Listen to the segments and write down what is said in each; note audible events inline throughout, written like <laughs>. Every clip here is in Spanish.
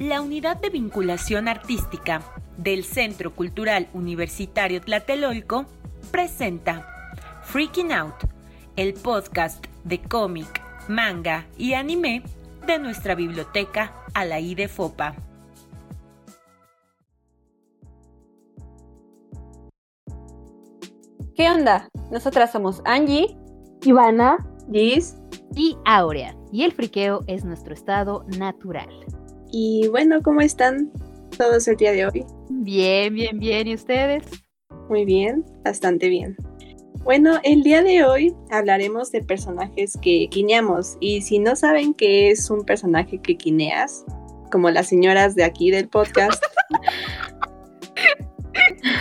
La Unidad de Vinculación Artística del Centro Cultural Universitario Tlatelolco presenta Freaking Out, el podcast de cómic, manga y anime de nuestra biblioteca Alaí de Fopa. ¿Qué onda? Nosotras somos Angie, Ivana, Gis y Aurea, y el friqueo es nuestro estado natural. Y bueno, ¿cómo están todos el día de hoy? Bien, bien, bien. ¿Y ustedes? Muy bien, bastante bien. Bueno, el día de hoy hablaremos de personajes que quineamos. Y si no saben qué es un personaje que quineas, como las señoras de aquí del podcast,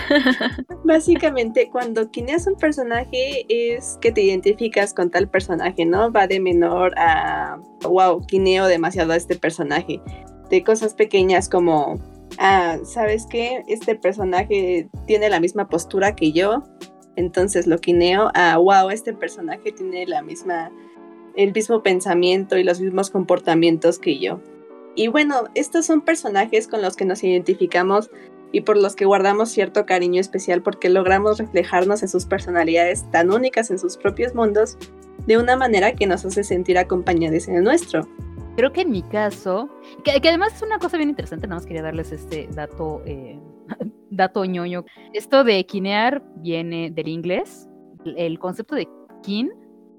<laughs> Básicamente, cuando quineas un personaje es que te identificas con tal personaje, ¿no? Va de menor a, wow, quineo demasiado a este personaje. De cosas pequeñas como, ah, ¿sabes qué? Este personaje tiene la misma postura que yo, entonces lo quineo a, wow, este personaje tiene la misma, el mismo pensamiento y los mismos comportamientos que yo. Y bueno, estos son personajes con los que nos identificamos y por los que guardamos cierto cariño especial porque logramos reflejarnos en sus personalidades tan únicas en sus propios mundos de una manera que nos hace sentir acompañados en el nuestro. Creo que en mi caso, que, además es una cosa bien interesante, nada más quería darles este dato, eh, <laughs> dato ñoño. Esto de quinear viene del inglés. El concepto de kin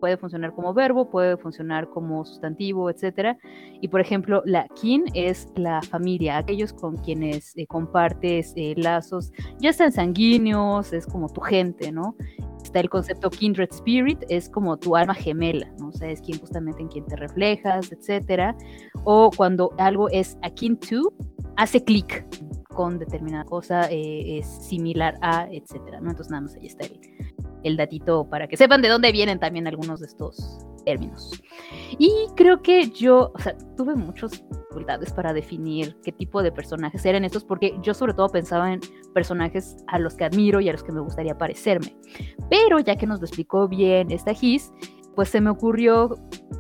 puede funcionar como verbo, puede funcionar como sustantivo, etcétera. Y por ejemplo, la kin es la familia, aquellos con quienes eh, compartes eh, lazos, ya sean sanguíneos, es como tu gente, ¿no? Está el concepto kindred spirit, es como tu alma gemela, ¿no? O sea, es justamente en quien te reflejas, etcétera. O cuando algo es akin to, hace clic con determinada cosa, eh, es similar a, etcétera, ¿no? Entonces nada más ahí está el, el datito para que sepan de dónde vienen también algunos de estos términos. Y creo que yo, o sea, tuve muchas dificultades para definir qué tipo de personajes eran estos, porque yo sobre todo pensaba en personajes a los que admiro y a los que me gustaría parecerme. Pero ya que nos lo explicó bien esta Gis, pues se me ocurrió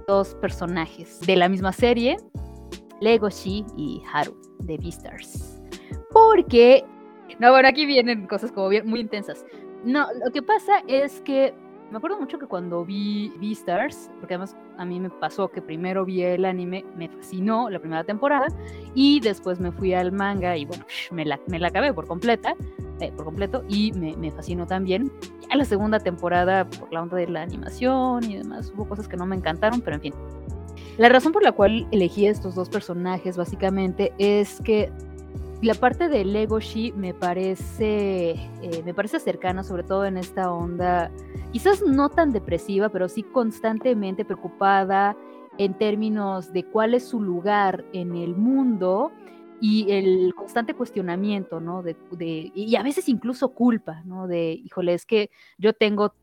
dos personajes de la misma serie, Legoshi y Haru, de Beastars. Porque, no, bueno, aquí vienen cosas como bien, muy intensas. No, lo que pasa es que me acuerdo mucho que cuando vi Beastars, porque además a mí me pasó que primero vi el anime, me fascinó la primera temporada y después me fui al manga y bueno, me la, me la acabé por completa, eh, por completo y me, me, fascinó también. Ya la segunda temporada, por la onda de la animación y demás, hubo cosas que no me encantaron, pero en fin. La razón por la cual elegí estos dos personajes básicamente es que la parte de Legoshi me parece, eh, me parece cercana, sobre todo en esta onda, quizás no tan depresiva, pero sí constantemente preocupada en términos de cuál es su lugar en el mundo y el constante cuestionamiento, ¿no? De, de, y a veces incluso culpa, ¿no? De, híjole, es que yo tengo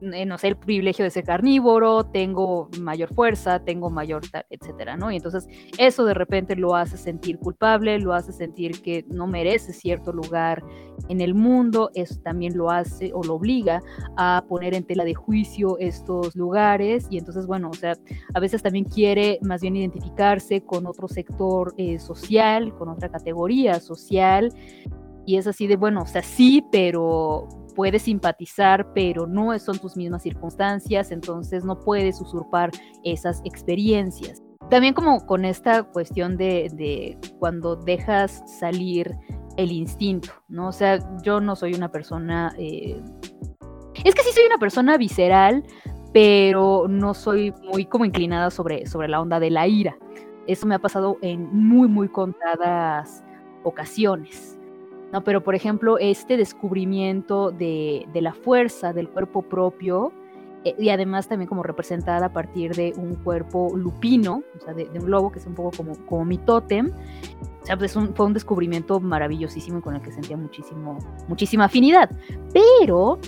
no sé, el privilegio de ser carnívoro, tengo mayor fuerza, tengo mayor, etcétera, ¿no? Y entonces eso de repente lo hace sentir culpable, lo hace sentir que no merece cierto lugar en el mundo, eso también lo hace o lo obliga a poner en tela de juicio estos lugares y entonces, bueno, o sea, a veces también quiere más bien identificarse con otro sector eh, social, con otra categoría social y es así de, bueno, o sea, sí, pero puedes simpatizar, pero no son tus mismas circunstancias, entonces no puedes usurpar esas experiencias. También como con esta cuestión de, cuando dejas salir el instinto, ¿no? O sea, yo no soy una persona... Eh, es que sí soy una persona visceral, pero no soy muy como inclinada sobre, sobre la onda de la ira. Eso me ha pasado en muy, muy contadas ocasiones. ¿No? Pero, por ejemplo, este descubrimiento de, la fuerza del cuerpo propio, eh, y además también como representada a partir de un cuerpo lupino, o sea, de, un lobo, que es un poco como, como mi tótem. O sea, pues fue un descubrimiento maravillosísimo con el que sentía muchísimo, muchísima afinidad. Pero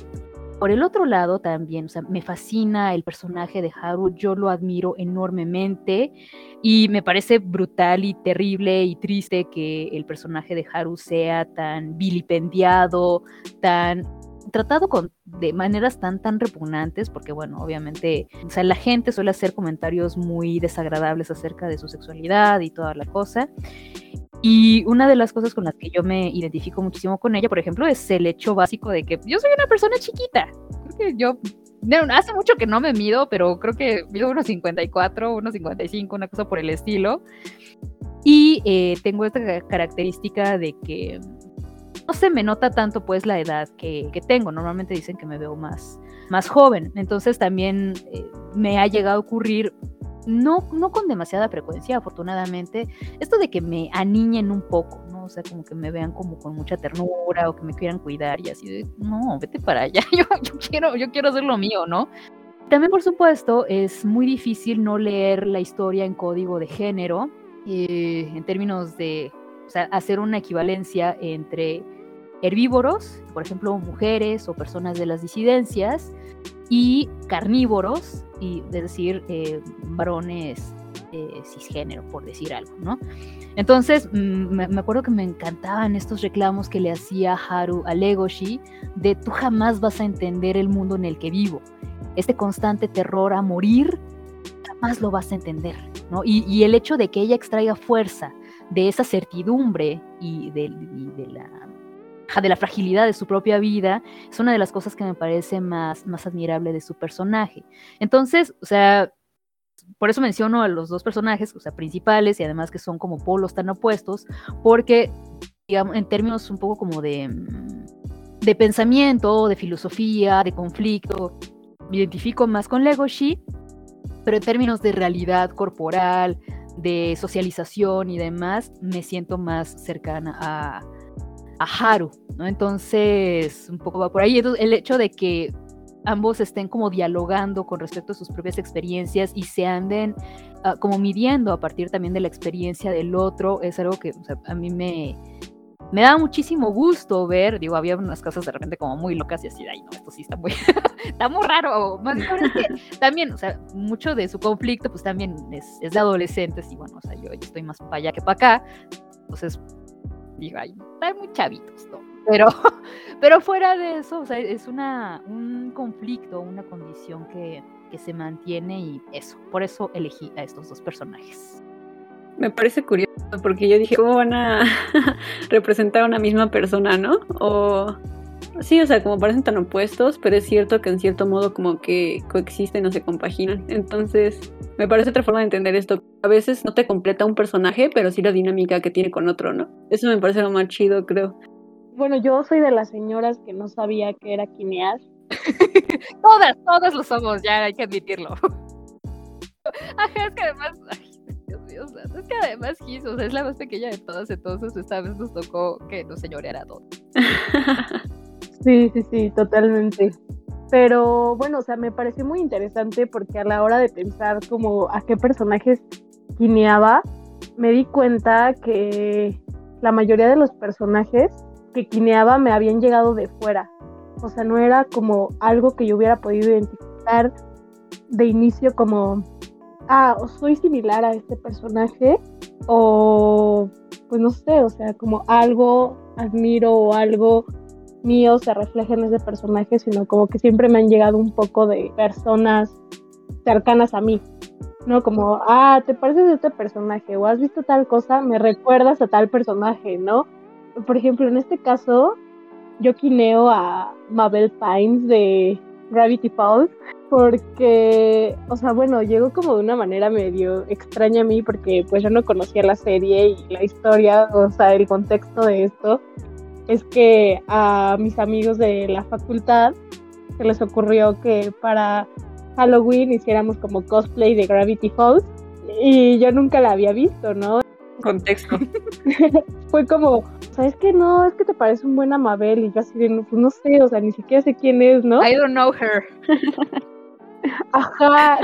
por el otro lado también, o sea, me fascina el personaje de Haru, yo lo admiro enormemente y me parece brutal y terrible y triste que el personaje de Haru sea tan vilipendiado, tan tratado con, de maneras tan tan repugnantes, porque bueno, obviamente, o sea, la gente suele hacer comentarios muy desagradables acerca de su sexualidad y toda la cosa. Y una de las cosas con las que yo me identifico muchísimo con ella, por ejemplo, es el hecho básico de que yo soy una persona chiquita. Creo que yo hace mucho que no me mido, pero creo que mido unos 54, unos 55, una cosa por el estilo. Y eh, tengo esta característica de que no se me nota tanto pues la edad que, tengo. Normalmente dicen que me veo más, más joven. Entonces también eh, me ha llegado a ocurrir, no, no con demasiada frecuencia, afortunadamente, esto de que me aniñen un poco, ¿no? O sea, como que me vean como con mucha ternura o que me quieran cuidar y así de, no, vete para allá, <laughs> yo, quiero, yo quiero hacer lo mío, ¿no? También, por supuesto, es muy difícil no leer la historia en código de género, eh, en términos de hacer una equivalencia entre herbívoros, por ejemplo, mujeres o personas de las disidencias, y carnívoros, y, es decir, eh, varones eh, cisgénero, por decir algo, ¿no? Entonces, mm, me, acuerdo que me encantaban estos reclamos que le hacía Haru a Legoshi de tú jamás vas a entender el mundo en el que vivo. Este constante terror a morir, jamás lo vas a entender, ¿no? Y, y el hecho de que ella extraiga fuerza de esa certidumbre y de, la de la fragilidad de su propia vida, es una de las cosas que me parece más, más admirable de su personaje. Entonces, o sea, por eso menciono a los dos personajes, o sea, principales y además que son como polos tan opuestos, porque, digamos, en términos un poco como de, de pensamiento, de filosofía, de conflicto, me identifico más con Legoshi, pero en términos de realidad corporal, de socialización y demás, me siento más cercana a, a Haru, ¿no? Entonces, un poco va por ahí. el hecho de que ambos estén como dialogando con respecto a sus propias experiencias y se anden ah, como midiendo a partir también de la experiencia del otro, es algo que a mí me, me da muchísimo gusto ver, digo, había unas cosas de repente como muy locas y así, ay, no, esto sí está muy, <laughs> está muy raro. Más que también, o sea, mucho de su conflicto, pues también es, es de adolescentes y bueno, o sea, yo, estoy más para allá que para acá. Entonces, digo, están muy chavitos, ¿no? Pero, <laughs> pero fuera de eso, o sea, es una, un conflicto, una condición que, que se mantiene y eso, por eso elegí a estos dos personajes. Me parece curioso porque yo dije, ¿cómo van a <laughs> representar a una misma persona, no? Sí, o sea, como parecen tan opuestos, pero es cierto que en cierto modo como que coexisten o se compaginan. Entonces, me parece otra forma de entender esto. A veces no te completa un personaje, pero sí la dinámica que tiene con otro, ¿no? Eso me parece lo más chido, creo. Bueno, yo soy de las señoras que no sabía que era Kineas. <laughs> todas, todas lo somos, ya hay que admitirlo. <laughs> Ajá, es que además, es que además Giz, es la más pequeña de todas, entonces esta vez nos tocó que nos señoreara todo. <laughs> sí, sí, sí, totalmente. Pero bueno, o sea, me pareció muy interesante porque a la hora de pensar como a qué personajes quineaba, me di cuenta que la mayoría de los personajes que quineaba me habían llegado de fuera. O sea, no era como algo que yo hubiera podido identificar de inicio como ah, soy similar a este personaje, o pues no sé, o sea, como algo admiro o algo mío se refleja en ese personaje, sino como que siempre me han llegado un poco de personas cercanas a mí, ¿no? Como, ah, te pareces a este personaje, o has visto tal cosa, me recuerdas a tal personaje, ¿no? Por ejemplo, en este caso, yo quineo a Mabel Pines de Gravity Falls, porque, o sea, bueno, llegó como de una manera medio extraña a mí porque pues yo no conocía la serie y la historia, o sea, el contexto de esto es que a mis amigos de la facultad se les ocurrió que para Halloween hiciéramos como cosplay de Gravity Falls y yo nunca la había visto, ¿no? Contexto. <laughs> Fue como, ¿sabes que no? Es que te parece un buen Amabel y yo así de, pues no sé, o sea, ni siquiera sé quién es, ¿no? I don't know her. Ajá.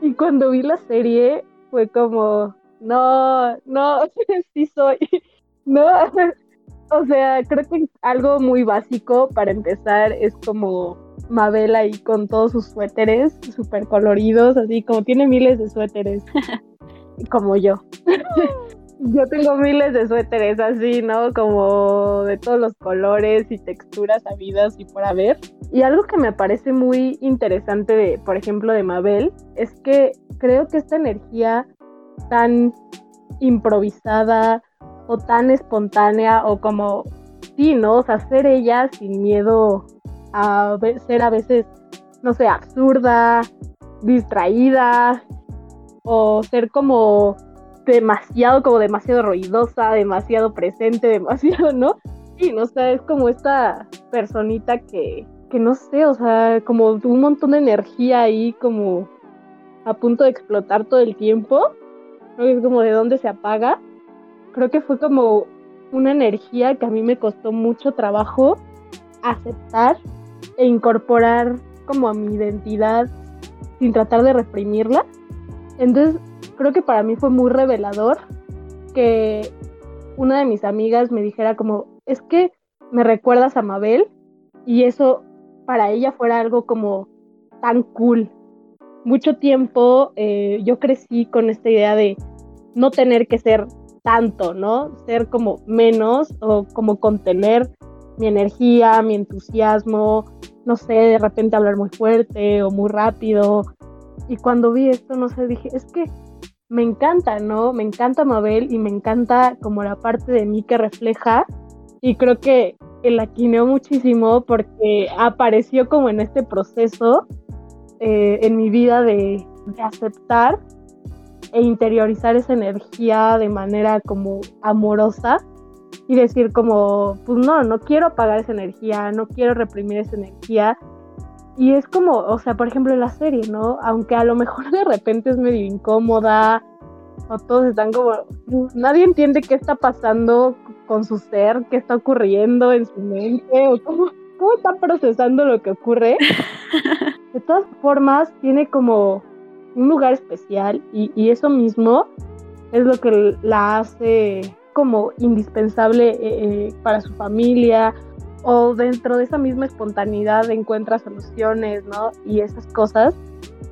Y cuando vi la serie fue como, no, no, <laughs> sí soy. <laughs> No, o sea, creo que algo muy básico para empezar es como Mabel ahí con todos sus suéteres súper coloridos, así como tiene miles de suéteres, <laughs> como yo. <laughs> Yo tengo miles de suéteres así, ¿no? Como de todos los colores y texturas habidas y por haber. Y algo que me parece muy interesante, de, por ejemplo, de Mabel, es que creo que esta energía tan improvisada, o tan espontánea o como, sí, ¿no? O sea, ser ella sin miedo a ser a veces, no sé, absurda, distraída o ser como demasiado, como demasiado ruidosa, demasiado presente, <laughs> demasiado, ¿no? Sí, no sé, es como esta personita que, que no sé, o sea, como un montón de energía ahí, como a punto de explotar todo el tiempo. Que es como de dónde se apaga. Creo que fue como una energía que a mí me costó mucho trabajo aceptar e incorporar como a mi identidad sin tratar de reprimirla. Entonces, creo que para mí fue muy revelador que una de mis amigas me dijera como, es que me recuerdas a Mabel y eso para ella fuera algo como tan cool. Mucho tiempo eh, yo crecí con esta idea de no tener que ser tanto, ¿no? Ser como menos o como contener mi energía, mi entusiasmo, no sé, de repente hablar muy fuerte o muy rápido. Y cuando vi esto, no sé, dije, es que me encanta, ¿no? Me encanta Mabel y me encanta como la parte de mí que refleja. Y creo que la quineó muchísimo porque apareció como en este proceso eh, en mi vida de, de aceptar e interiorizar esa energía de manera como amorosa y decir como, pues no, no quiero apagar esa energía, no quiero reprimir esa energía. Y es como, o sea, por ejemplo la serie, ¿no? Aunque a lo mejor de repente es medio incómoda, o todos están como, nadie entiende qué está pasando con su ser, qué está ocurriendo en su mente, o cómo, cómo está procesando lo que ocurre. <laughs> De todas formas, tiene como un lugar especial y, y eso mismo es lo que la hace como indispensable eh, eh, para su familia o dentro de esa misma espontaneidad encuentra soluciones, ¿no? Y esas cosas.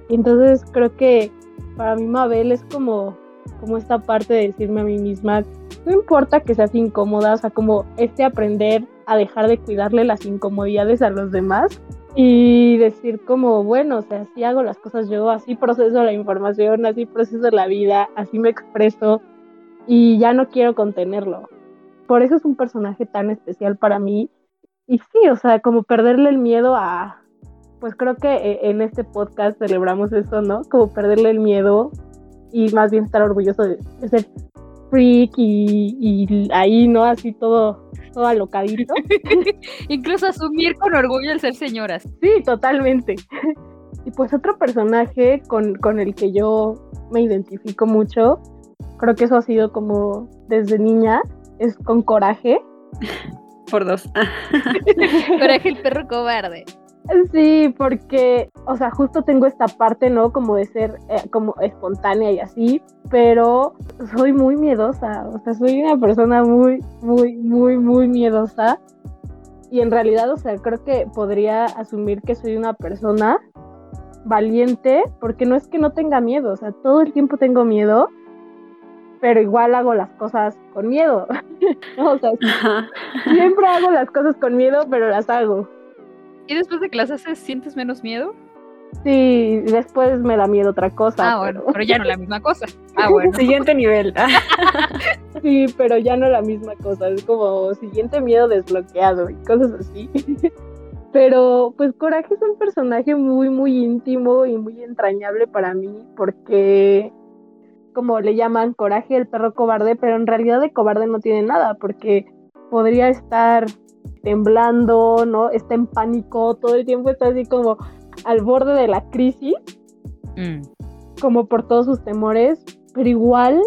Entonces creo que para mí Mabel es como, como esta parte de decirme a mí misma, no importa que seas incómoda, o sea, como este aprender a dejar de cuidarle las incomodidades a los demás y decir como, bueno, o sea, así hago las cosas yo, así proceso la información, así proceso la vida, así me expreso, y ya no quiero contenerlo. Por eso es un personaje tan especial para mí. Y sí, o sea, como perderle el miedo a, pues creo que eh, en este podcast celebramos eso, ¿no? Como perderle el miedo y más bien estar orgulloso de, ser freak y, ahí, ¿no? Así todo, todo alocadito. <laughs> Incluso asumir con orgullo el ser señoras. Sí, totalmente. y pues otro personaje con, con el que yo me identifico mucho Creo que eso ha sido como desde niña, es con coraje. Por dos. <laughs> <laughs> coraje el perro cobarde. Sí, porque, o sea, justo tengo esta parte, ¿no? Como de ser eh, como espontánea y así, pero soy muy miedosa, o sea, soy una persona muy, muy, muy, muy miedosa. Y en realidad, o sea, creo que podría asumir que soy una persona valiente, porque no es que no tenga miedo, o sea, todo el tiempo tengo miedo, pero igual hago las cosas con miedo. <laughs> o sea, siempre hago las cosas con miedo, pero las hago. ¿Y después de que las haces, sientes menos miedo? Sí, después me da miedo otra cosa. Ah, bueno, pero, ya no la misma cosa. <laughs> Ah, bueno. Siguiente nivel. <laughs> <laughs> sí, pero ya no la misma cosa. Es como siguiente miedo desbloqueado y cosas así. Pero pues Coraje es un personaje muy, muy íntimo y muy entrañable para mí porque como le llaman coraje el perro cobarde, pero en realidad de cobarde no tiene nada, porque podría estar temblando, ¿no? Está en pánico, todo el tiempo está así como al borde de la crisis, mm. como por todos sus temores, pero igual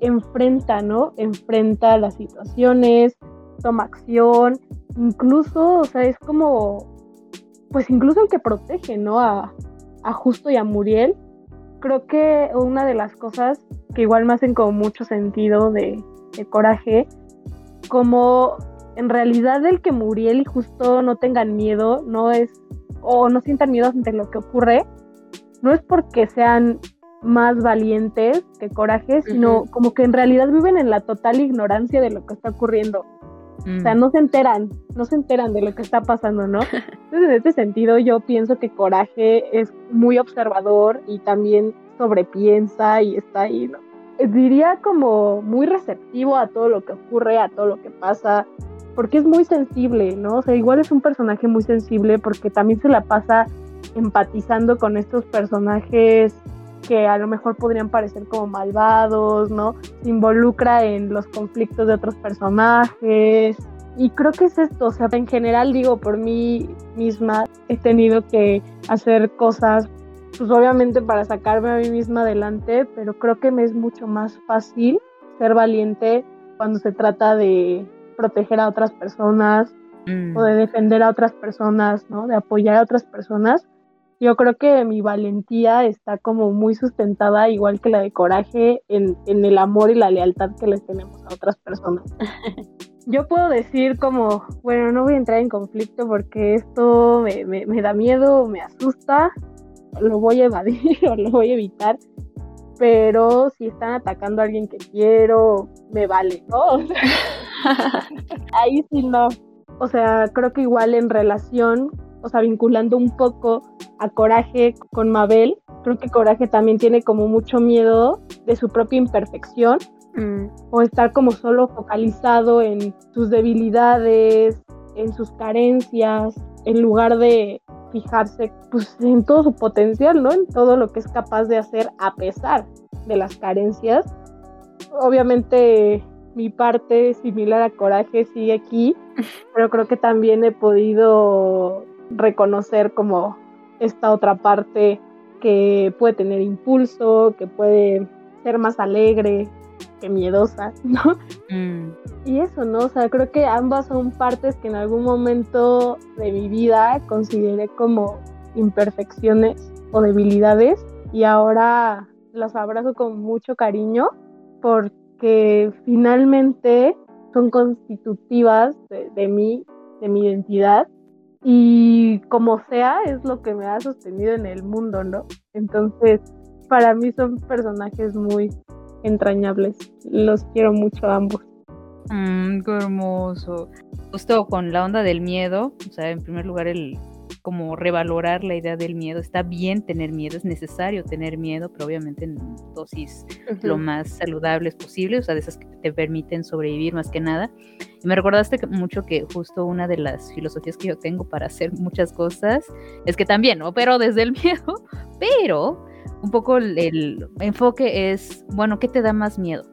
enfrenta, ¿no? Enfrenta las situaciones, toma acción, incluso, o sea, es como, pues incluso el que protege, ¿no? A, a Justo y a Muriel, creo que una de las cosas que igual me hacen como mucho sentido de, coraje, como en realidad el que Muriel y justo no tengan miedo, no es, o no sientan miedo ante lo que ocurre, no es porque sean más valientes que coraje, sino como que en realidad viven en la total ignorancia de lo que está ocurriendo. O sea, mm. no se enteran, no se enteran de lo que está pasando, ¿no? <laughs> Entonces, en este sentido, yo pienso que Coraje es muy observador y también sobrepiensa y está ahí, ¿no? diría como muy receptivo a todo lo que ocurre, a todo lo que pasa, porque es muy sensible, ¿no? O sea, igual es un personaje muy sensible porque también se la pasa empatizando con estos personajes que a lo mejor podrían parecer como malvados, ¿no? Se involucra en los conflictos de otros personajes. Y creo que es esto, o sea, en general digo, por mí misma he tenido que hacer cosas, pues obviamente para sacarme a mí misma adelante, pero creo que me es mucho más fácil ser valiente cuando se trata de proteger a otras personas o de mm. defender a otras personas, ¿no? De apoyar a otras personas. Yo creo que mi valentía está como muy sustentada, igual que la de coraje, en, en el amor y la lealtad que les tenemos a otras personas. <laughs> Yo puedo decir como, bueno, no voy a entrar en conflicto porque esto me, me, me da miedo, me asusta, lo voy a evadir <laughs> o lo voy a evitar, pero si están atacando a alguien que quiero, me vale, ¿no? <laughs> ahí sí no. O sea, creo que igual en relación, o sea, vinculando un poco a Coraje con Mabel, creo que Coraje también tiene como mucho miedo de su propia imperfección mm. o estar como solo focalizado en sus debilidades, en sus carencias, en lugar de fijarse pues en todo su potencial, ¿no? En todo lo que es capaz de hacer a pesar de las carencias. Obviamente mi parte similar a Coraje sigue aquí, <laughs> pero creo que también he podido reconocer como esta otra parte que puede tener impulso, que puede ser más alegre que miedosa, <laughs> ¿no? Mm. Y eso, ¿no? O sea, creo que ambas son partes que en algún momento de mi vida consideré como imperfecciones o debilidades y ahora las abrazo con mucho cariño porque que finalmente son constitutivas de, mí, de mi identidad, y como sea, es lo que me ha sostenido en el mundo, ¿no? Entonces, para mí son personajes muy entrañables. Los quiero mucho a ambos. Mm, qué hermoso. Justo con la onda del miedo, o sea, en primer lugar el, como revalorar la idea del miedo. Está bien tener miedo, es necesario tener miedo, pero obviamente en dosis lo más saludables posible, o sea, de esas que te permiten sobrevivir más que nada. Y me recordaste mucho que justo una de las filosofías que yo tengo para hacer muchas cosas es que también pero desde el <laughs> miedo, pero un poco el, enfoque es, bueno, ¿qué te da más miedo?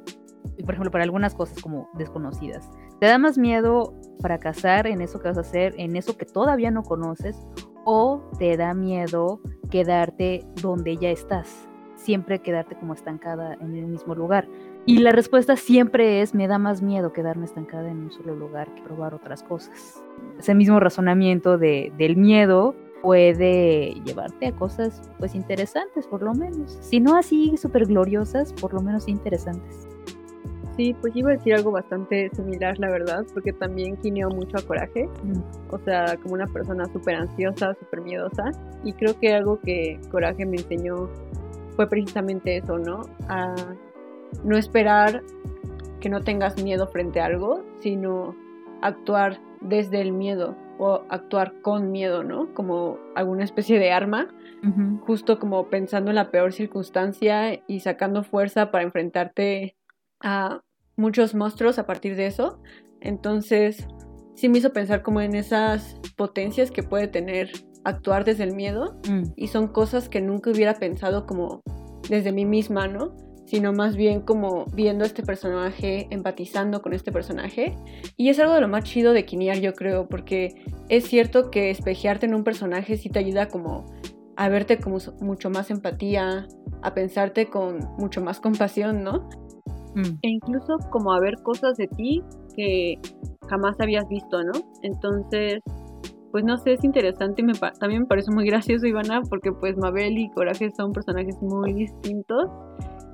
Y por ejemplo, para algunas cosas como desconocidas. ¿Te da más miedo fracasar en eso que vas a hacer, en eso que todavía no conoces? ¿O te da miedo quedarte donde ya estás? Siempre quedarte como estancada en el mismo lugar. Y la respuesta siempre es, me da más miedo quedarme estancada en un solo lugar que probar otras cosas. Ese mismo razonamiento de, del miedo puede llevarte a cosas pues interesantes por lo menos. Si no así súper gloriosas, por lo menos interesantes. Sí, pues iba a decir algo bastante similar, la verdad, porque también quineo mucho a coraje, o sea, como una persona súper ansiosa, súper miedosa, y creo que algo que coraje me enseñó fue precisamente eso, ¿no? A no esperar que no tengas miedo frente a algo, sino actuar desde el miedo o actuar con miedo, ¿no? Como alguna especie de arma, justo como pensando en la peor circunstancia y sacando fuerza para enfrentarte a muchos monstruos a partir de eso. Entonces, sí me hizo pensar como en esas potencias que puede tener actuar desde el miedo mm. y son cosas que nunca hubiera pensado como desde mí misma, ¿no? Sino más bien como viendo a este personaje, empatizando con este personaje. Y es algo de lo más chido de Kinear, yo creo, porque es cierto que espejearte en un personaje sí te ayuda como a verte como mucho más empatía, a pensarte con mucho más compasión, ¿no? Mm. E incluso como a ver cosas de ti que jamás habías visto, ¿no? Entonces, pues no sé, es interesante me también me parece muy gracioso, Ivana, porque pues Mabel y Coraje son personajes muy distintos.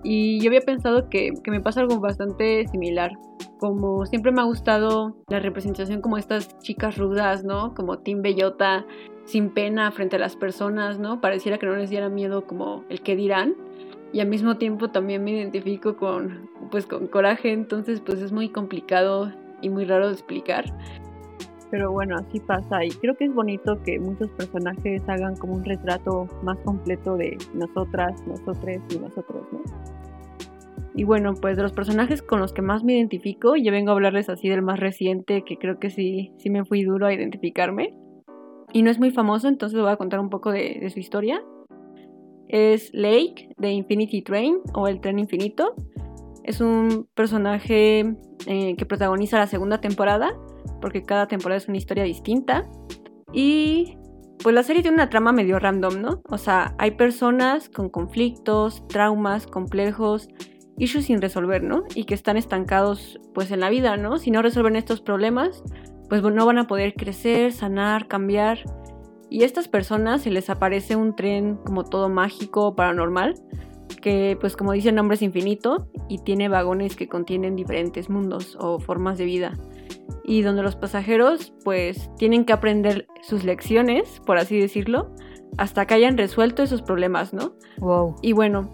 Y yo había pensado que, que me pasa algo bastante similar. Como siempre me ha gustado la representación como estas chicas rudas, ¿no? Como Tim Bellota, sin pena frente a las personas, ¿no? Pareciera que no les diera miedo como el que dirán y al mismo tiempo también me identifico con pues con coraje, entonces pues es muy complicado y muy raro de explicar. Pero bueno, así pasa y creo que es bonito que muchos personajes hagan como un retrato más completo de nosotras, nosotros y nosotros, ¿no? Y bueno, pues de los personajes con los que más me identifico, yo vengo a hablarles así del más reciente, que creo que sí, sí me fui duro a identificarme. Y no es muy famoso, entonces voy a contar un poco de, de su historia. Es Lake de Infinity Train o El Tren Infinito. Es un personaje eh, que protagoniza la segunda temporada, porque cada temporada es una historia distinta. Y pues la serie tiene una trama medio random, ¿no? O sea, hay personas con conflictos, traumas, complejos, issues sin resolver, ¿no? Y que están estancados pues en la vida, ¿no? Si no resuelven estos problemas, pues no van a poder crecer, sanar, cambiar. Y a estas personas se les aparece un tren como todo mágico, paranormal, que pues como dice el nombre es infinito y tiene vagones que contienen diferentes mundos o formas de vida y donde los pasajeros pues tienen que aprender sus lecciones, por así decirlo, hasta que hayan resuelto esos problemas, ¿no? Wow. Y bueno,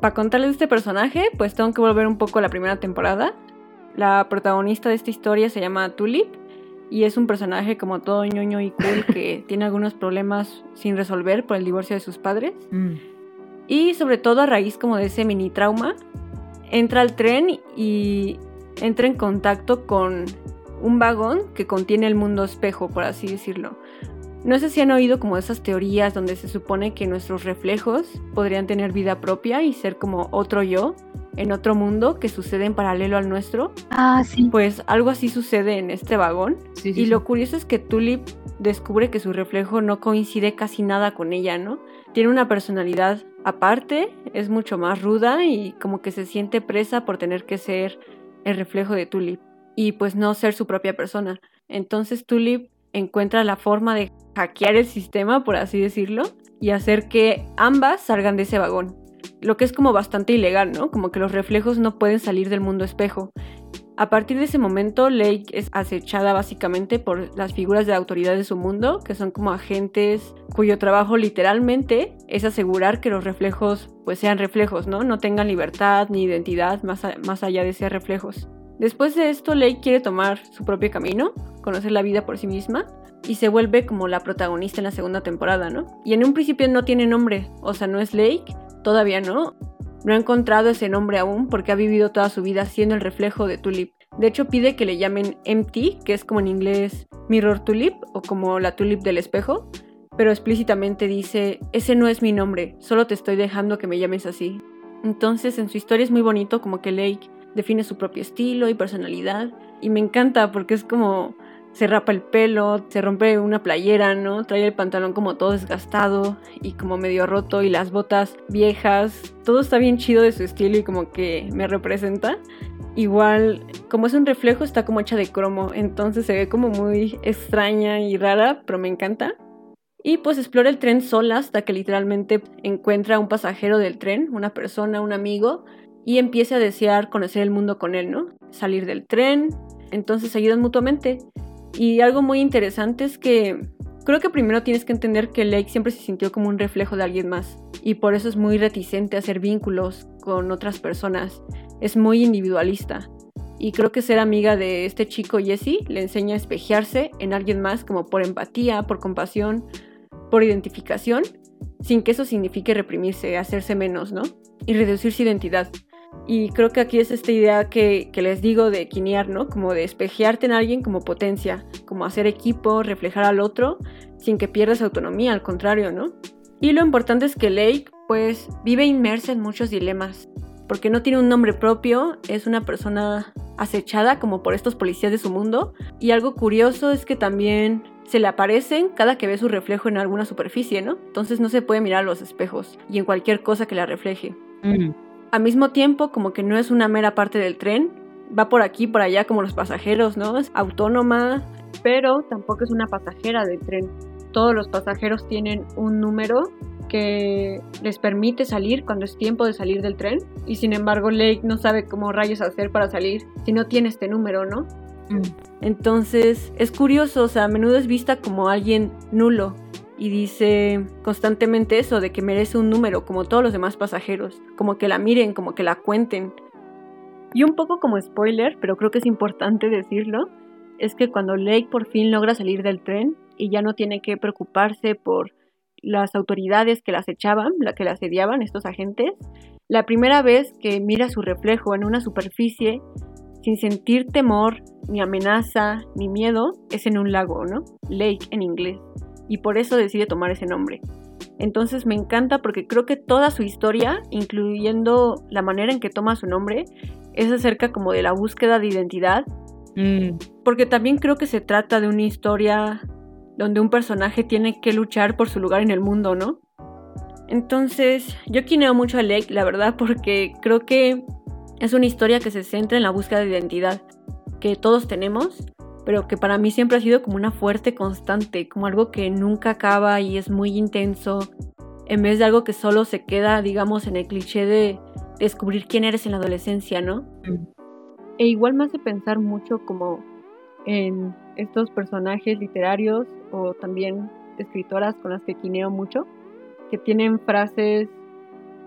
para contarles este personaje, pues tengo que volver un poco a la primera temporada. La protagonista de esta historia se llama Tulip y es un personaje como todo ñoño y cool que <laughs> tiene algunos problemas sin resolver por el divorcio de sus padres. Mm. Y sobre todo a raíz como de ese mini trauma, entra al tren y entra en contacto con un vagón que contiene el mundo espejo, por así decirlo. No sé si han oído como esas teorías donde se supone que nuestros reflejos podrían tener vida propia y ser como otro yo en otro mundo que sucede en paralelo al nuestro. Ah, sí. Pues algo así sucede en este vagón. Sí, sí, Y sí. lo curioso es que Tulip descubre que su reflejo no coincide casi nada con ella, ¿no? Tiene una personalidad aparte, es mucho más ruda y como que se siente presa por tener que ser el reflejo de Tulip y pues no ser su propia persona. Entonces Tulip encuentra la forma de hackear el sistema, por así decirlo, y hacer que ambas salgan de ese vagón. Lo que es como bastante ilegal, ¿no? Como que los reflejos no pueden salir del mundo espejo. A partir de ese momento, Lake es acechada básicamente por las figuras de autoridad de su mundo, que son como agentes cuyo trabajo literalmente es asegurar que los reflejos pues sean reflejos, ¿no? No tengan libertad ni identidad más, más allá de ser reflejos. Después de esto, Lake quiere tomar su propio camino, conocer la vida por sí misma y se vuelve como la protagonista en la segunda temporada, ¿no? Y en un principio no tiene nombre, o sea, no es Lake, todavía no. No ha encontrado ese nombre aún porque ha vivido toda su vida siendo el reflejo de Tulip. De hecho, pide que le llamen Empty, que es como en inglés Mirror Tulip o como la Tulip del espejo, pero explícitamente dice, ese no es mi nombre, solo te estoy dejando que me llames así. Entonces, en su historia es muy bonito como que Lake define su propio estilo y personalidad y me encanta porque es como se rapa el pelo, se rompe una playera, ¿no? Trae el pantalón como todo desgastado y como medio roto y las botas viejas. Todo está bien chido de su estilo y como que me representa. Igual, como es un reflejo, está como hecha de cromo, entonces se ve como muy extraña y rara, pero me encanta. Y pues explora el tren sola hasta que literalmente encuentra a un pasajero del tren, una persona, un amigo, y empieza a desear conocer el mundo con él, ¿no? Salir del tren, entonces se ayudan mutuamente. Y algo muy interesante es que creo que primero tienes que entender que Lake siempre se sintió como un reflejo de alguien más y por eso es muy reticente a hacer vínculos con otras personas. Es muy individualista. Y creo que ser amiga de este chico Jesse le enseña a espejearse en alguien más como por empatía, por compasión, por identificación, sin que eso signifique reprimirse, hacerse menos, ¿no? Y reducir su identidad. Y creo que aquí es esta idea que, que les digo de quinear, ¿no? Como de espejearte en alguien como potencia, como hacer equipo, reflejar al otro, sin que pierdas autonomía, al contrario, ¿no? Y lo importante es que Lake, pues, vive inmersa en muchos dilemas, porque no tiene un nombre propio, es una persona acechada como por estos policías de su mundo, y algo curioso es que también se le aparecen cada que ve su reflejo en alguna superficie, ¿no? Entonces no se puede mirar a los espejos y en cualquier cosa que la refleje. Mm. Al mismo tiempo, como que no es una mera parte del tren, va por aquí, por allá como los pasajeros, ¿no? Es autónoma, pero tampoco es una pasajera del tren. Todos los pasajeros tienen un número que les permite salir cuando es tiempo de salir del tren y sin embargo Lake no sabe cómo rayos hacer para salir si no tiene este número, ¿no? Mm. Entonces es curioso, o sea, a menudo es vista como alguien nulo y dice constantemente eso de que merece un número como todos los demás pasajeros, como que la miren, como que la cuenten. Y un poco como spoiler, pero creo que es importante decirlo, es que cuando Lake por fin logra salir del tren y ya no tiene que preocuparse por las autoridades que las echaban, la que la asediaban, estos agentes, La primera vez que mira su reflejo en una superficie sin sentir temor, ni amenaza, ni miedo, es en un lago, ¿no? Lake en inglés. Y por eso decide tomar ese nombre. Entonces me encanta porque creo que toda su historia, incluyendo la manera en que toma su nombre, es acerca como de la búsqueda de identidad. Mm. Porque también creo que se trata de una historia donde un personaje tiene que luchar por su lugar en el mundo, ¿no? Entonces, yo quineo mucho a Lake, la verdad, porque creo que es una historia que se centra en la búsqueda de identidad, que todos tenemos, pero que para mí siempre ha sido como una fuerte constante, como algo que nunca acaba y es muy intenso, en vez de algo que solo se queda, digamos, en el cliché de descubrir quién eres en la adolescencia, ¿no? Mm. E igual me hace pensar mucho como en estos personajes literarios o también escritoras con las que quineo mucho, que tienen frases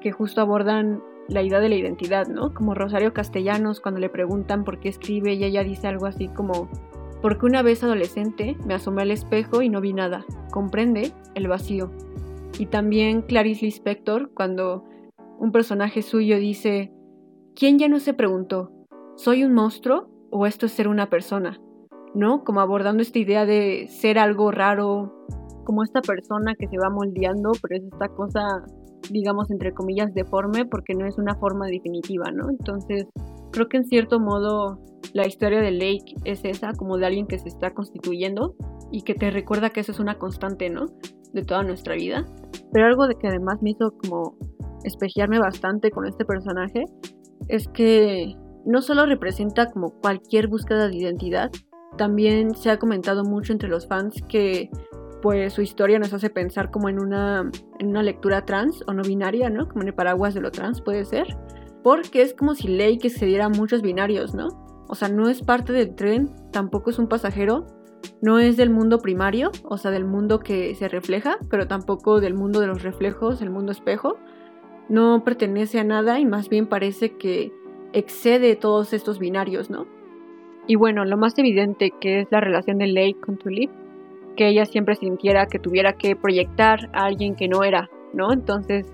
que justo abordan la idea de la identidad, ¿no? Como Rosario Castellanos cuando le preguntan por qué escribe y ella dice algo así como, porque una vez adolescente me asomé al espejo y no vi nada, comprende el vacío. Y también Clarice Lispector cuando un personaje suyo dice, ¿quién ya no se preguntó, ¿soy un monstruo o esto es ser una persona? ¿No? Como abordando esta idea de ser algo raro, como esta persona que se va moldeando, pero es esta cosa, digamos, entre comillas, deforme, porque no es una forma definitiva, ¿no? Entonces, creo que en cierto modo la historia de Lake es esa, como de alguien que se está constituyendo y que te recuerda que eso es una constante, ¿no? De toda nuestra vida. Pero algo de que además me hizo como espejearme bastante con este personaje es que no solo representa como cualquier búsqueda de identidad, también se ha comentado mucho entre los fans que pues su historia nos hace pensar como en una, en una lectura trans o no binaria, ¿no? Como en el paraguas de lo trans puede ser. Porque es como si ley que se diera muchos binarios, ¿no? O sea, no es parte del tren, tampoco es un pasajero, no es del mundo primario, o sea, del mundo que se refleja, pero tampoco del mundo de los reflejos, el mundo espejo. No pertenece a nada y más bien parece que excede todos estos binarios, ¿no? Y bueno, lo más evidente que es la relación de Lake con Tulip, que ella siempre sintiera que tuviera que proyectar a alguien que no era, ¿no? Entonces,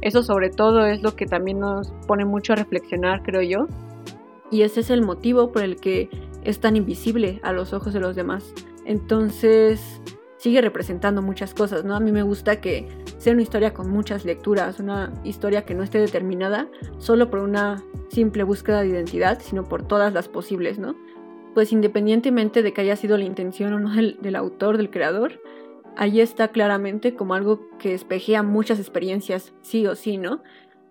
eso sobre todo es lo que también nos pone mucho a reflexionar, creo yo. Y ese es el motivo por el que es tan invisible a los ojos de los demás. Entonces, sigue representando muchas cosas, ¿no? A mí me gusta que sea una historia con muchas lecturas, una historia que no esté determinada solo por una simple búsqueda de identidad, sino por todas las posibles, ¿no? Pues independientemente de que haya sido la intención o no del, del autor, del creador, ahí está claramente como algo que espejea muchas experiencias, sí o sí, ¿no?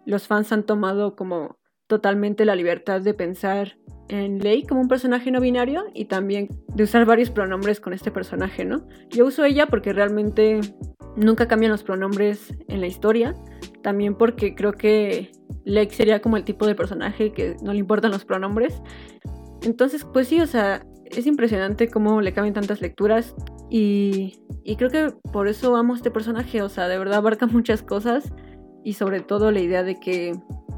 Los fans han tomado como totalmente la libertad de pensar en Ley como un personaje no binario y también de usar varios pronombres con este personaje, ¿no? Yo uso ella porque realmente nunca cambian los pronombres en la historia, también porque creo que Lake sería como el tipo de personaje que no le importan los pronombres. Entonces, pues sí, o sea, es impresionante cómo le cambian tantas lecturas y, y creo que por eso amo a este personaje, o sea, de verdad abarca <laughs> muchas cosas y sobre todo la idea de que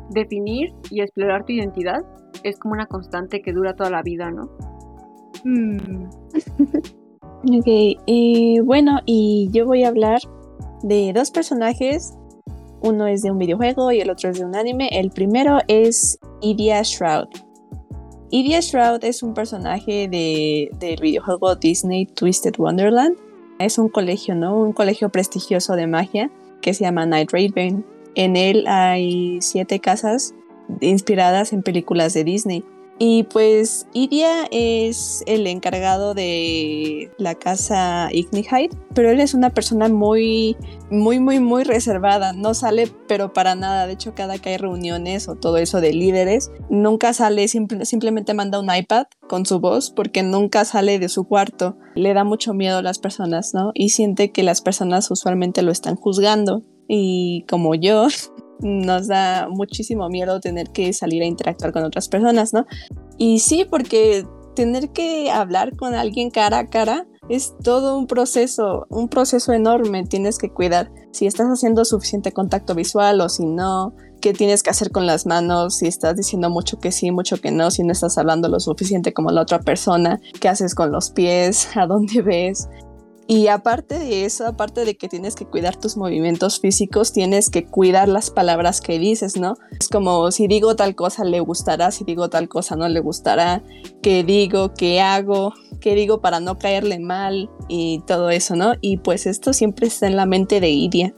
definir y explorar tu identidad es como una constante que dura toda la vida, ¿no? Mm. <laughs> Ok, y bueno, y yo voy a hablar de dos personajes. Uno es de un videojuego y el otro es de un anime. El primero es Idia Shroud. Idia Shroud es un personaje de, del videojuego Disney Twisted Wonderland. Es un colegio, ¿no? Un colegio prestigioso de magia que se llama Night Raven. En él hay siete casas inspiradas en películas de Disney. Y pues Idia es el encargado de la casa Ignihide, pero él es una persona muy, muy, muy, muy reservada. No sale, pero para nada. De hecho, cada que hay reuniones o todo eso de líderes, nunca sale, simple, simplemente manda un iPad con su voz porque nunca sale de su cuarto. Le da mucho miedo a las personas, ¿no? Y siente que las personas usualmente lo están juzgando. Y como yo, <laughs> nos da muchísimo miedo tener que salir a interactuar con otras personas, ¿no? Y sí, porque tener que hablar con alguien cara a cara es todo un proceso, un proceso enorme, tienes que cuidar si estás haciendo suficiente contacto visual o si no, qué tienes que hacer con las manos, si estás diciendo mucho que sí, mucho que no, si no estás hablando lo suficiente como la otra persona, qué haces con los pies, <laughs> a dónde ves. Y aparte de eso, aparte de que tienes que cuidar tus movimientos físicos, tienes que cuidar las palabras que dices, ¿no? Es como si digo tal cosa le gustará, si digo tal cosa no le gustará, qué digo, qué hago, qué digo para no caerle mal y todo eso, ¿no? Y pues esto siempre está en la mente de Iria.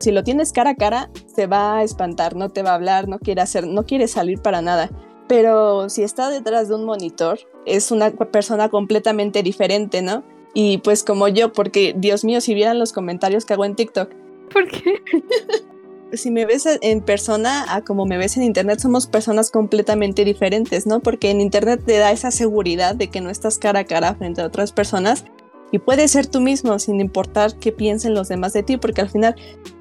Si lo tienes cara a cara, se va a espantar, no te va a hablar, no quiere hacer, no quiere salir para nada. Pero si está detrás de un monitor, es una persona completamente diferente, ¿no? Y pues como yo, porque Dios mío, si vieran los comentarios que hago en TikTok. ¿Por qué? <laughs> si me ves en persona a como me ves en internet, somos personas completamente diferentes, ¿no? Porque en internet te da esa seguridad de que no estás cara a cara frente a otras personas y puedes ser tú mismo sin importar qué piensen los demás de ti, porque al final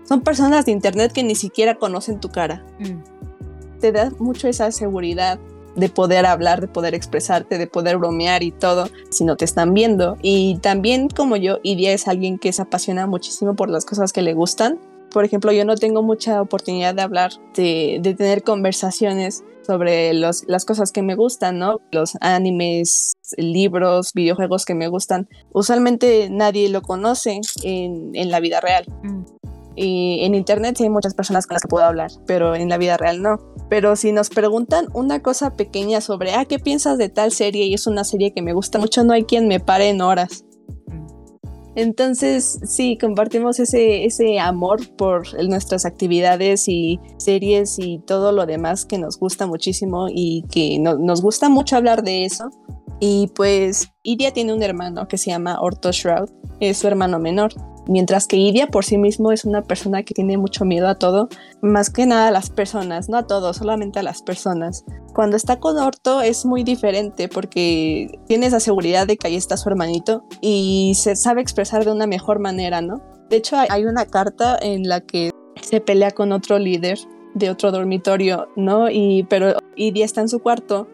son personas de internet que ni siquiera conocen tu cara. Mm. Te da mucho esa seguridad de poder hablar, de poder expresarte, de poder bromear y todo, si no te están viendo. Y también como yo, Idia es alguien que se apasiona muchísimo por las cosas que le gustan. Por ejemplo, yo no tengo mucha oportunidad de hablar, de, tener conversaciones sobre los, las cosas que me gustan, ¿no? Los animes, libros, videojuegos que me gustan. Usualmente nadie lo conoce en, en la vida real. Mm. Y en internet sí hay muchas personas con las que puedo hablar, pero en la vida real no. Pero si nos preguntan una cosa pequeña sobre, ah, ¿qué piensas de tal serie? Y es una serie que me gusta mucho, no hay quien me pare en horas. Entonces, sí, compartimos ese, ese amor por nuestras actividades y series y todo lo demás que nos gusta muchísimo y que nos gusta mucho hablar de eso. Y pues Iria tiene un hermano que se llama Orto Shroud, es su hermano menor. Mientras que Idia por sí mismo es una persona que tiene mucho miedo a todo, más que nada a las personas, no a todo, solamente a las personas. Cuando está con Orto es muy diferente porque tiene esa seguridad de que ahí está su hermanito y se sabe expresar de una mejor manera, ¿no? De hecho, hay una carta en la que se pelea con otro líder de otro dormitorio, ¿no? Y pero Idia está en su cuarto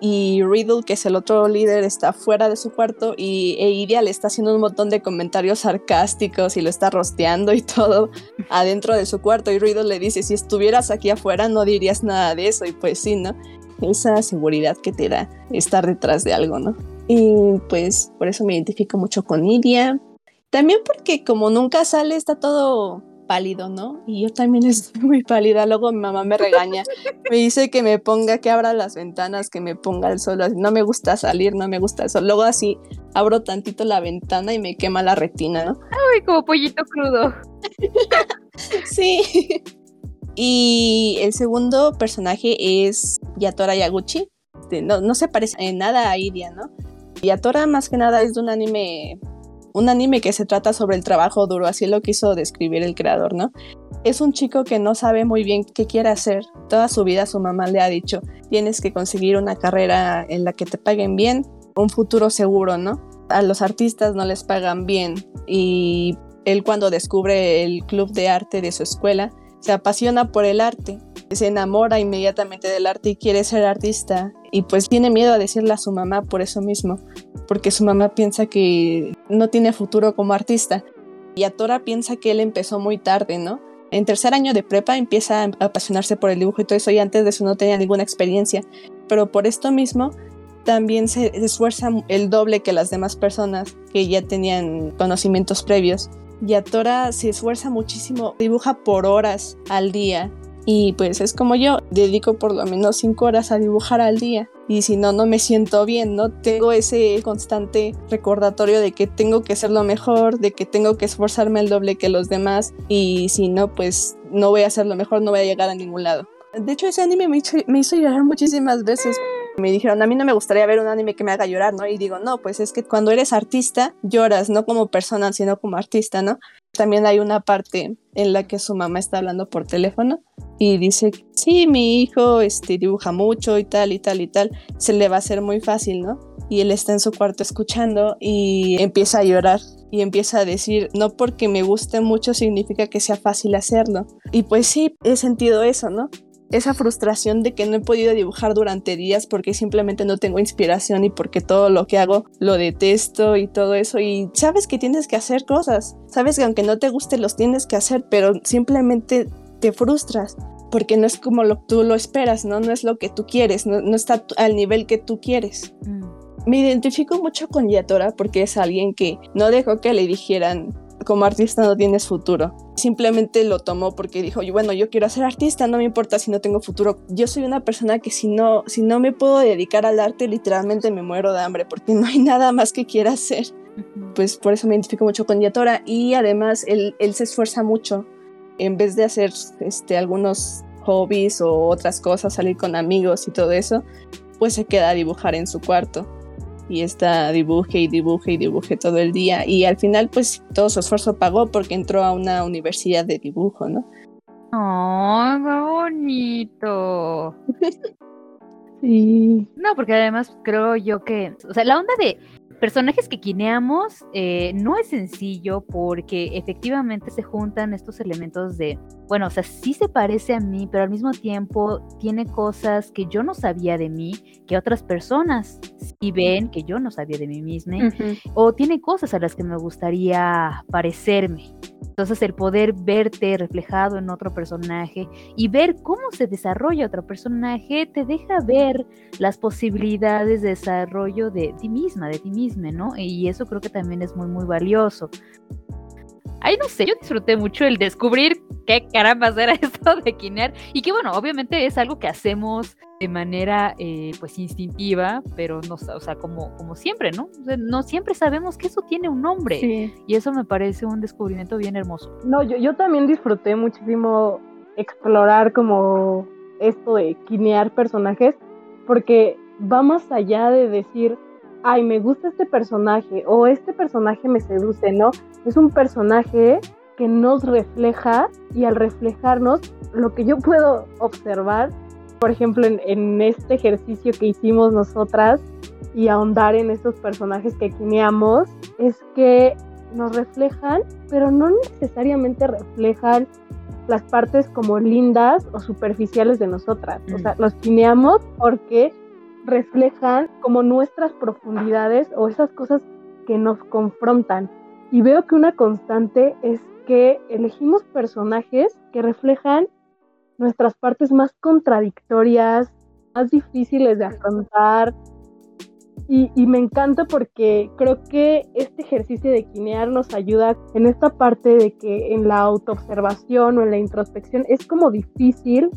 y Riddle, que es el otro líder, está fuera de su cuarto y e le está haciendo un montón de comentarios sarcásticos y lo está rosteando y <laughs> todo adentro de su cuarto y Riddle le dice, si estuvieras aquí afuera no dirías nada de eso y pues sí, ¿no? Esa seguridad que te da estar detrás de algo, ¿no? Y pues por eso me identifico mucho con Iria. También porque como nunca sale está todo pálido, ¿no? Y yo también <laughs> estoy muy pálida. Luego mi mamá me regaña, me dice que me ponga, que abra las ventanas, que me ponga el sol. No me gusta salir, no me gusta el sol. Luego así abro tantito la ventana y me quema la retina, ¿no? Ay, como pollito crudo. <laughs> sí. Y el segundo personaje es Yatora Yaguchi. Este, no, no se parece en nada a Iria, ¿no? Yatora más que nada es de un anime un anime que se trata sobre el trabajo duro, así lo quiso describir el creador, ¿no? Es un chico que no sabe muy bien qué quiere hacer. Toda su vida su mamá le ha dicho, tienes que conseguir una carrera en la que te paguen bien, un futuro seguro, ¿no? A los artistas no les pagan bien y él cuando descubre el club de arte de su escuela, se apasiona por el arte, se enamora inmediatamente del arte y quiere ser artista y pues tiene miedo a decirle a su mamá por eso mismo porque su mamá piensa que no tiene futuro como artista. Y Atora piensa que él empezó muy tarde, ¿no? En tercer año de prepa empieza a apasionarse por el dibujo y todo eso, y antes de eso no tenía ninguna experiencia. Pero por esto mismo también se esfuerza el doble que las demás personas que ya tenían conocimientos previos. Y Atora se esfuerza muchísimo, dibuja por horas al día. Y pues es como yo, dedico por lo menos cinco horas a dibujar al día y si no, no me siento bien, ¿no? Tengo ese constante recordatorio de que tengo que ser lo mejor, de que tengo que esforzarme el doble que los demás y si no, pues no voy a hacer lo mejor, no voy a llegar a ningún lado. De hecho, ese anime me hizo, me hizo llorar muchísimas veces. Me dijeron, a mí no me gustaría ver un anime que me haga llorar, ¿no? Y digo, no, pues es que cuando eres artista, lloras, no como persona, sino como artista, ¿no? También hay una parte en la que su mamá está hablando por teléfono y dice, sí, mi hijo este, dibuja mucho y tal y tal y tal, se le va a hacer muy fácil, ¿no? Y él está en su cuarto escuchando y empieza a llorar y empieza a decir, no porque me guste mucho significa que sea fácil hacerlo. Y pues sí, he sentido eso, ¿no? Esa frustración de que no he podido dibujar durante días porque simplemente no tengo inspiración y porque todo lo que hago lo detesto y todo eso y sabes que tienes que hacer cosas, sabes que aunque no te guste los tienes que hacer, pero simplemente te frustras porque no es como lo, tú lo esperas, ¿no? No es lo que tú quieres, no, está al nivel que tú quieres. Mm. me identifico mucho con Yatora porque es alguien que no dejó que le dijeran como artista no tienes futuro. Simplemente lo tomó porque dijo, bueno, yo quiero ser artista, no me importa si no tengo futuro. Yo soy una persona que si no, si no me puedo dedicar al arte, literalmente me muero de hambre porque <laughs> no hay nada más que quiera hacer. Pues por eso me identifico mucho con Yatora y además él, él se esfuerza mucho. En vez de hacer este, algunos hobbies o otras cosas, salir con amigos y todo eso, pues se queda a dibujar en su cuarto y está dibuje y dibuje y dibuje todo el día y al final pues todo su esfuerzo pagó porque entró a una universidad de dibujo, ¿no? ¡Oh, qué bonito! <laughs> Sí. No, porque además creo yo que, o sea, la onda de personajes que quineamos eh, no es sencillo porque efectivamente se juntan estos elementos de, bueno, o sea, sí se parece a mí, pero al mismo tiempo tiene cosas que yo no sabía de mí, que otras personas sí ven, que yo no sabía de mí misma, o tiene cosas a las que me gustaría parecerme. Entonces el poder verte reflejado en otro personaje y ver cómo se desarrolla otro personaje te deja ver las posibilidades de desarrollo de ti misma, de ti misma, ¿no? Y eso creo que también es muy, muy valioso. Ay, no sé, yo disfruté mucho el descubrir qué caramba era <laughs> esto de quinear y que bueno, obviamente es algo que hacemos de manera eh, pues instintiva, pero no, o sea, como, como siempre, ¿no? no siempre sabemos que eso tiene un nombre y eso me parece un descubrimiento bien hermoso. No, yo, yo también disfruté muchísimo explorar como esto de quinear personajes, porque va más allá de decir, ay, me gusta este personaje o este personaje me seduce, ¿no? Es un personaje que nos refleja y al reflejarnos, lo que yo puedo observar por ejemplo, en, este ejercicio que hicimos nosotras y ahondar en estos personajes que quineamos, es que nos reflejan, pero no necesariamente reflejan las partes como lindas o superficiales de nosotras. O sea, mm. los quineamos porque reflejan como nuestras profundidades o esas cosas que nos confrontan. Y veo que una constante es que elegimos personajes que reflejan nuestras partes más contradictorias, más difíciles de afrontar. Y, me encanta porque creo que este ejercicio de quinear nos ayuda en esta parte de que en la autoobservación o en la introspección es como difícil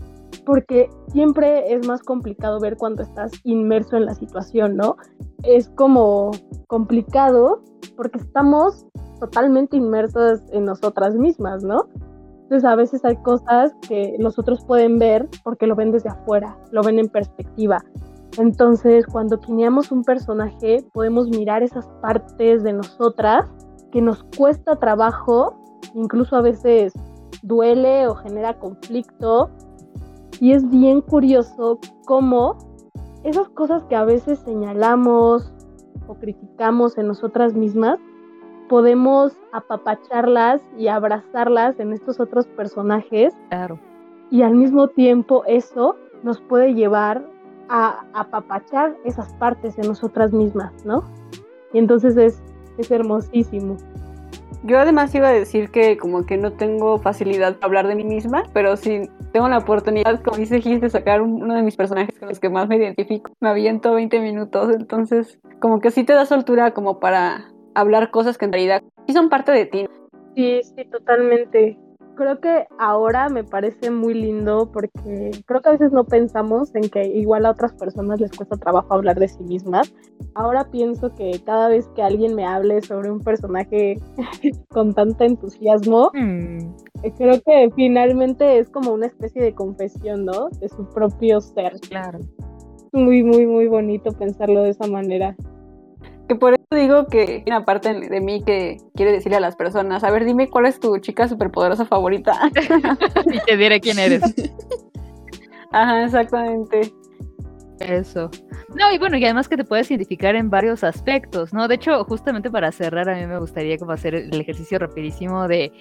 porque siempre es más complicado ver cuando estás inmerso en la situación, ¿no? Es como complicado porque estamos totalmente inmersos en nosotras mismas, ¿no? Entonces a veces hay cosas que los otros pueden ver porque lo ven desde afuera, lo ven en perspectiva. Entonces cuando quineamos un personaje podemos mirar esas partes de nosotras que nos cuesta trabajo, incluso a veces duele o genera conflicto. Y es bien curioso cómo esas cosas que a veces señalamos o criticamos en nosotras mismas podemos apapacharlas y abrazarlas en estos otros personajes. Claro. Y al mismo tiempo eso nos puede llevar a apapachar esas partes en nosotras mismas, ¿no? Y entonces es, es hermosísimo. Yo además iba a decir que como que no tengo facilidad para hablar de mí misma, pero si tengo la oportunidad, como dice Gis, de sacar uno de mis personajes con los que más me identifico. Me aviento 20 minutos, entonces como que sí te da soltura como para hablar cosas que en realidad sí son parte de ti. Sí, sí, totalmente. Creo que ahora me parece muy lindo porque creo que a veces no pensamos en que igual a otras personas les cuesta trabajo hablar de sí mismas. Ahora pienso que cada vez que alguien me hable sobre un personaje <laughs> con tanto entusiasmo, mm. eh, creo que finalmente es como una especie de confesión, ¿no? De su propio ser. Claro. Muy, muy, muy bonito pensarlo de esa manera. Que por eso digo que hay una parte de mí que quiere decirle a las personas, a ver, dime cuál es tu chica superpoderosa favorita. <laughs> y te diré quién eres. <laughs> Ajá, exactamente. Eso. No, y bueno, y además que te puedes identificar en varios aspectos, ¿no? De hecho, justamente para cerrar, a mí me gustaría como hacer el ejercicio rapidísimo de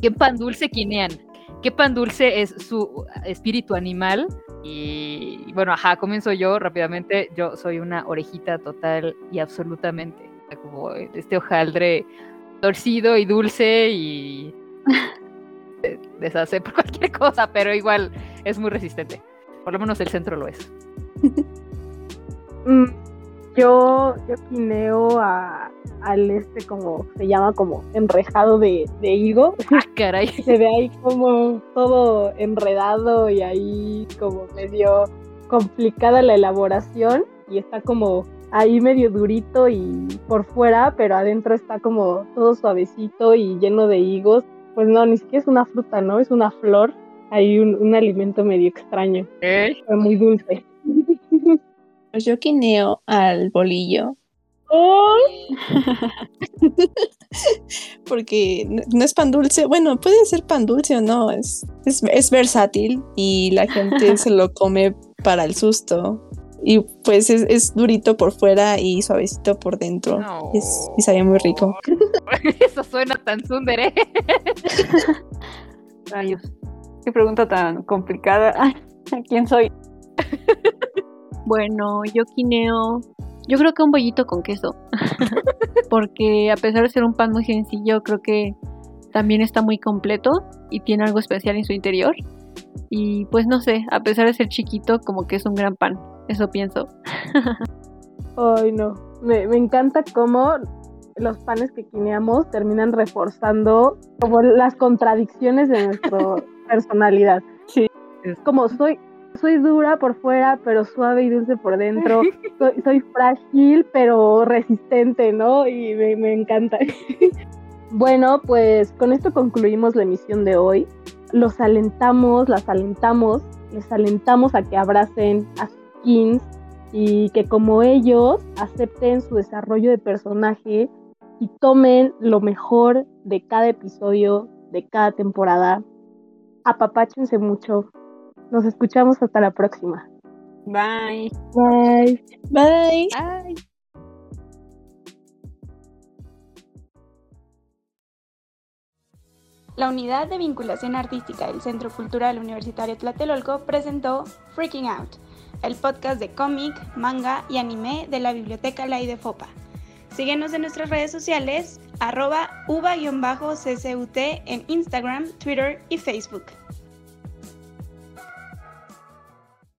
qué pan dulce quinean. ¿Qué pan dulce es su espíritu animal? Y, bueno, ajá, comienzo yo rápidamente. Yo soy una orejita total y absolutamente. Como este hojaldre torcido y dulce y <laughs> deshace por cualquier cosa, pero igual es muy resistente. Por lo menos el centro lo es. <laughs> Yo, yo quineo a, al este como se llama como enrejado de, de higo. Ah, caray. <laughs> Se ve ahí como todo enredado y ahí como medio complicada la elaboración y está como ahí medio durito y por fuera, pero adentro está como todo suavecito y lleno de higos. Pues no, ni siquiera es una fruta, ¿no? Es una flor. Hay un, un alimento medio extraño, pero muy dulce. Pues yo quineo al bolillo. <laughs> Porque no, es pan dulce. Bueno, puede ser pan dulce o no. Es, es, es versátil y la gente <laughs> se lo come para el susto. Y pues es, es durito por fuera y suavecito por dentro. No. Es- y sabía muy rico. <laughs> Eso suena tan tsundere. Rayos. Qué pregunta tan complicada. ¿Quién soy? Bueno, yo quineo. Yo creo que un bollito con queso. <laughs> Porque a pesar de ser un pan muy sencillo, creo que también está muy completo y tiene algo especial en su interior. Y pues no sé, a pesar de ser chiquito, como que es un gran pan. Eso pienso. Ay, no. Me, me encanta cómo los panes que quineamos terminan reforzando como las contradicciones de nuestra <laughs> personalidad. Sí. Como soy, soy dura por fuera, pero suave y dulce por dentro. <laughs> Soy, soy frágil, pero resistente, ¿no? Y me, me encanta. <laughs> bueno, pues con esto concluimos la emisión de hoy. Los alentamos, las alentamos, les alentamos a que abracen a sus kins y que como ellos acepten su desarrollo de personaje y tomen lo mejor de cada episodio, de cada temporada. Apapáchense mucho. Nos escuchamos hasta la próxima. Bye. Bye. Bye. Ay. La Unidad de Vinculación Artística del Centro Cultural Universitario Tlatelolco presentó Freaking Out, el podcast de cómic, manga y anime de la Biblioteca Lai de Fopa. Síguenos en nuestras redes sociales, arroba uva-ccut en Instagram, Twitter y Facebook.